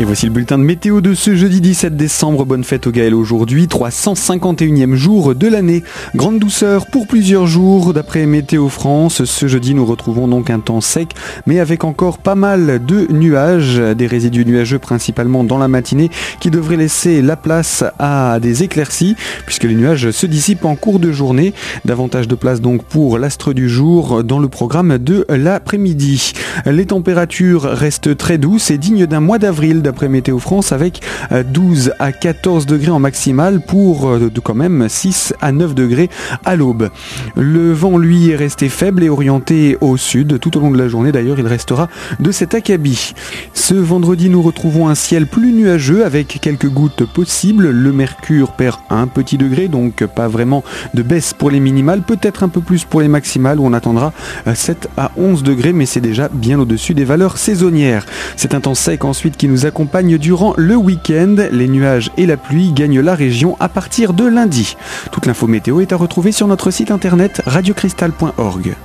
Et voici le bulletin de météo de ce jeudi 17 décembre. Bonne fête au Gaël aujourd'hui, 351e jour de l'année. Grande douceur pour plusieurs jours d'après Météo France. Ce jeudi, nous retrouvons donc un temps sec, mais avec encore pas mal de nuages, des résidus nuageux principalement dans la matinée qui devraient laisser la place à des éclaircies puisque les nuages se dissipent en cours de journée. Davantage de place donc pour l'astre du jour dans le programme de l'après-midi. Les températures restent très douces et dignes d'un mois d'avril d'après Météo France avec 12 euh, à 14 degrés en maximal pour euh, quand même 6 à 9 degrés à l'aube. Le vent lui est resté faible et orienté au sud tout au long de la journée d'ailleurs il restera de cet acabit. Ce vendredi nous retrouvons un ciel plus nuageux avec quelques gouttes possibles. Le mercure perd un petit degré donc pas vraiment de baisse pour les minimales, peut-être un peu plus pour les maximales où on attendra 7 euh, à 11 degrés mais c'est déjà bien au-dessus des valeurs saisonnières. C'est un temps sec ensuite qui nous accompagne durant le week-end. Les nuages et la pluie gagnent la région à partir de lundi. Toute l'info météo est à retrouver sur notre site internet radiocristal.org.